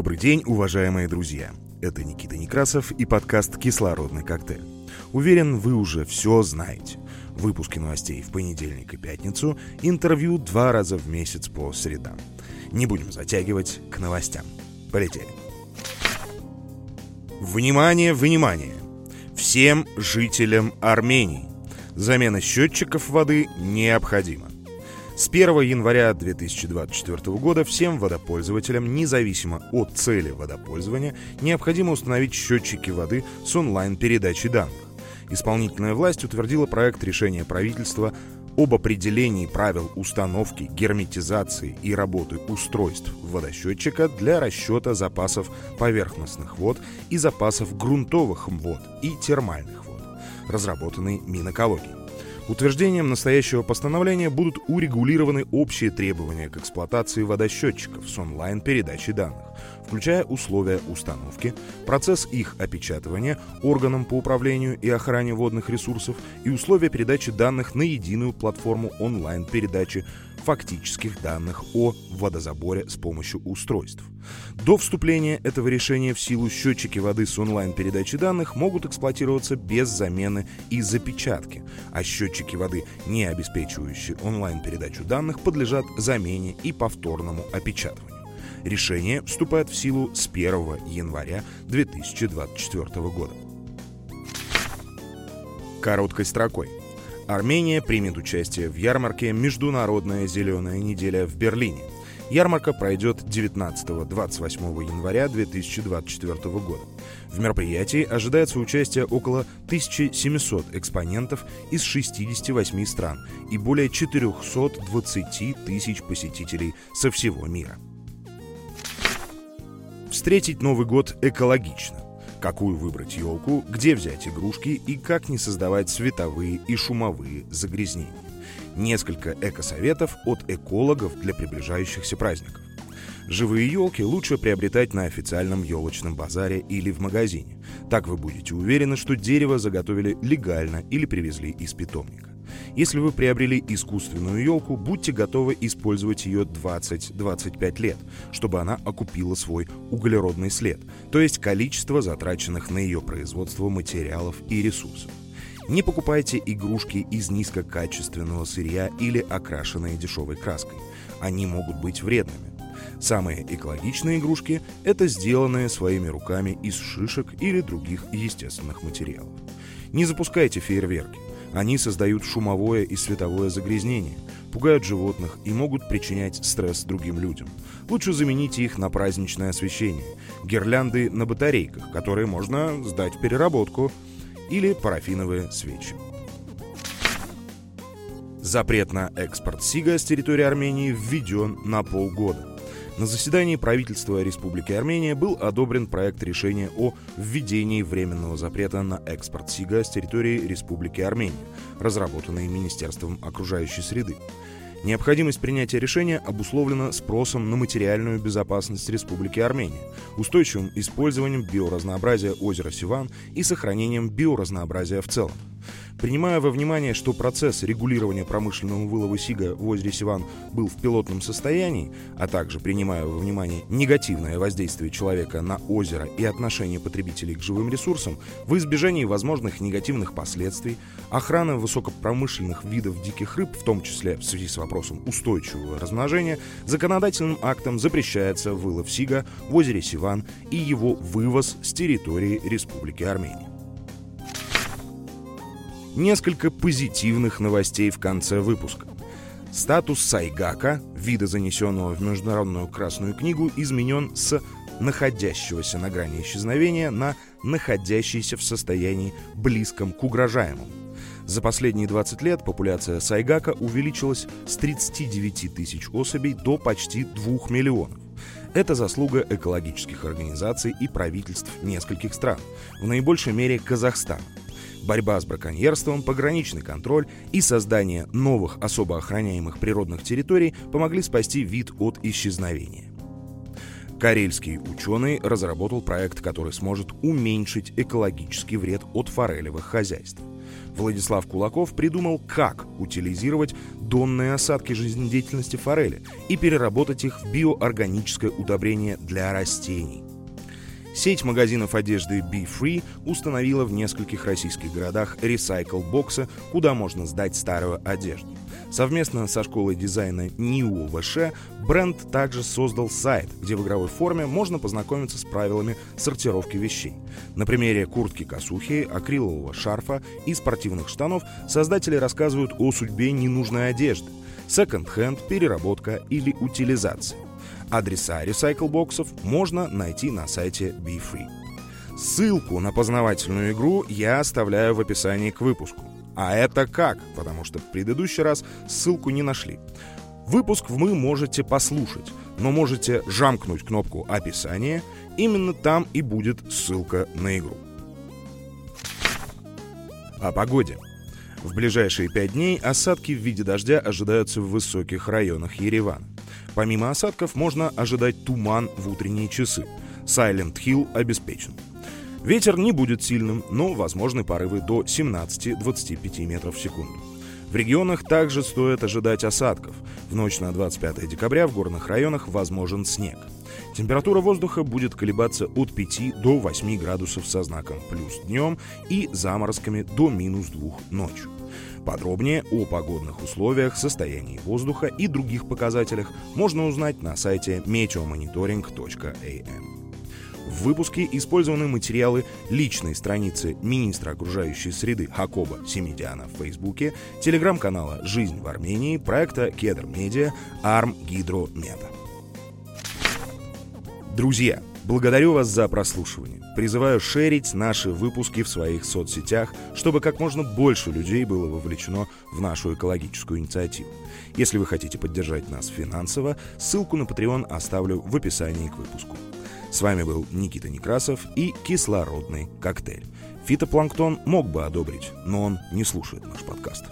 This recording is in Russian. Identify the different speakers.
Speaker 1: Добрый день, уважаемые друзья! Это Никита Некрасов и подкаст «Кислородный коктейль». Уверен, вы уже все знаете. Выпуски новостей в понедельник и пятницу, интервью два раза в месяц по средам. Не будем затягивать к новостям. Полетели. Внимание, внимание! Всем жителям Армении замена счетчиков воды необходима. С 1 января 2024 года всем водопользователям, независимо от цели водопользования, необходимо установить счетчики воды с онлайн-передачей данных. Исполнительная власть утвердила проект решения правительства об определении правил установки, герметизации и работы устройств водосчетчика для расчета запасов поверхностных вод и запасов грунтовых вод и термальных вод, разработанный Минэкологией. Утверждением настоящего постановления будут урегулированы общие требования к эксплуатации водосчетчиков с онлайн-передачей данных, включая условия установки, процесс их опечатывания органам по управлению и охране водных ресурсов и условия передачи данных на единую платформу онлайн-передачи фактических данных о водозаборе с помощью устройств. До вступления этого решения в силу счетчики воды с онлайн-передачей данных могут эксплуатироваться без замены и запечатки, а счетчики воды, не обеспечивающие онлайн-передачу данных, подлежат замене и повторному опечатыванию. Решение вступает в силу с 1 января 2024 года. Короткой строкой. Армения примет участие в ярмарке «Международная зеленая неделя» в Берлине. Ярмарка пройдет 19-28 января 2024 года. В мероприятии ожидается участие около 1700 экспонентов из 68 стран и более 420 тысяч посетителей со всего мира. Встретить Новый год экологично какую выбрать елку, где взять игрушки и как не создавать световые и шумовые загрязнения. Несколько экосоветов от экологов для приближающихся праздников. Живые елки лучше приобретать на официальном елочном базаре или в магазине. Так вы будете уверены, что дерево заготовили легально или привезли из питомника. Если вы приобрели искусственную елку, будьте готовы использовать ее 20-25 лет, чтобы она окупила свой углеродный след, то есть количество затраченных на ее производство материалов и ресурсов. Не покупайте игрушки из низкокачественного сырья или окрашенные дешевой краской. Они могут быть вредными. Самые экологичные игрушки – это сделанные своими руками из шишек или других естественных материалов. Не запускайте фейерверки. Они создают шумовое и световое загрязнение, пугают животных и могут причинять стресс другим людям. Лучше замените их на праздничное освещение, гирлянды на батарейках, которые можно сдать в переработку, или парафиновые свечи. Запрет на экспорт СИГА с территории Армении введен на полгода. На заседании правительства Республики Армения был одобрен проект решения о введении временного запрета на экспорт СИГА с территории Республики Армения, разработанный Министерством окружающей среды. Необходимость принятия решения обусловлена спросом на материальную безопасность Республики Армения, устойчивым использованием биоразнообразия озера Сиван и сохранением биоразнообразия в целом. Принимая во внимание, что процесс регулирования промышленного вылова сига в озере Сиван был в пилотном состоянии, а также принимая во внимание негативное воздействие человека на озеро и отношение потребителей к живым ресурсам, в избежании возможных негативных последствий, охрана высокопромышленных видов диких рыб, в том числе в связи с вопросом устойчивого размножения, законодательным актом запрещается вылов сига в озере Сиван и его вывоз с территории Республики Армения. Несколько позитивных новостей в конце выпуска. Статус Сайгака, вида занесенного в Международную Красную книгу, изменен с находящегося на грани исчезновения на находящийся в состоянии близком к угрожаемому. За последние 20 лет популяция сайгака увеличилась с 39 тысяч особей до почти 2 миллионов. Это заслуга экологических организаций и правительств нескольких стран, в наибольшей мере Казахстана борьба с браконьерством, пограничный контроль и создание новых особо охраняемых природных территорий помогли спасти вид от исчезновения. Карельский ученый разработал проект, который сможет уменьшить экологический вред от форелевых хозяйств. Владислав Кулаков придумал, как утилизировать донные осадки жизнедеятельности форели и переработать их в биоорганическое удобрение для растений. Сеть магазинов одежды Be Free установила в нескольких российских городах ресайкл-боксы, куда можно сдать старую одежду. Совместно со школой дизайна New ВШ бренд также создал сайт, где в игровой форме можно познакомиться с правилами сортировки вещей. На примере куртки-косухи, акрилового шарфа и спортивных штанов создатели рассказывают о судьбе ненужной одежды, секонд-хенд, переработка или утилизация. Адреса ресайкл-боксов можно найти на сайте BeFree. Ссылку на познавательную игру я оставляю в описании к выпуску. А это как? Потому что в предыдущий раз ссылку не нашли. Выпуск вы можете послушать, но можете жамкнуть кнопку «Описание». Именно там и будет ссылка на игру. О погоде. В ближайшие пять дней осадки в виде дождя ожидаются в высоких районах Еревана. Помимо осадков можно ожидать туман в утренние часы. Silent Hill обеспечен. Ветер не будет сильным, но возможны порывы до 17-25 метров в секунду. В регионах также стоит ожидать осадков. В ночь на 25 декабря в горных районах возможен снег. Температура воздуха будет колебаться от 5 до 8 градусов со знаком плюс днем и заморозками до минус 2 ночью. Подробнее о погодных условиях, состоянии воздуха и других показателях можно узнать на сайте meteomonitoring.am. В выпуске использованы материалы личной страницы министра окружающей среды Хакоба Семидиана в Фейсбуке, телеграм-канала «Жизнь в Армении», проекта «Кедр Медиа», «Арм Гидро Мета». Друзья, благодарю вас за прослушивание. Призываю шерить наши выпуски в своих соцсетях, чтобы как можно больше людей было вовлечено в нашу экологическую инициативу. Если вы хотите поддержать нас финансово, ссылку на Patreon оставлю в описании к выпуску. С вами был Никита Некрасов и кислородный коктейль. Фитопланктон мог бы одобрить, но он не слушает наш подкаст.